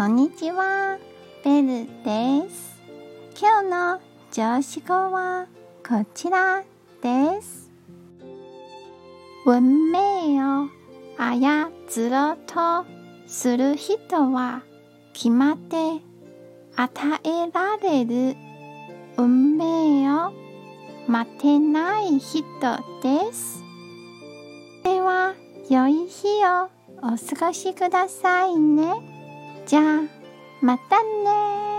こんにちは。ベルです。今日の上司語はこちらです。運命を操ろうとする人は決まって与えられる運命を待てない人です。では、良い日をお過ごしくださいね。じゃあ、またね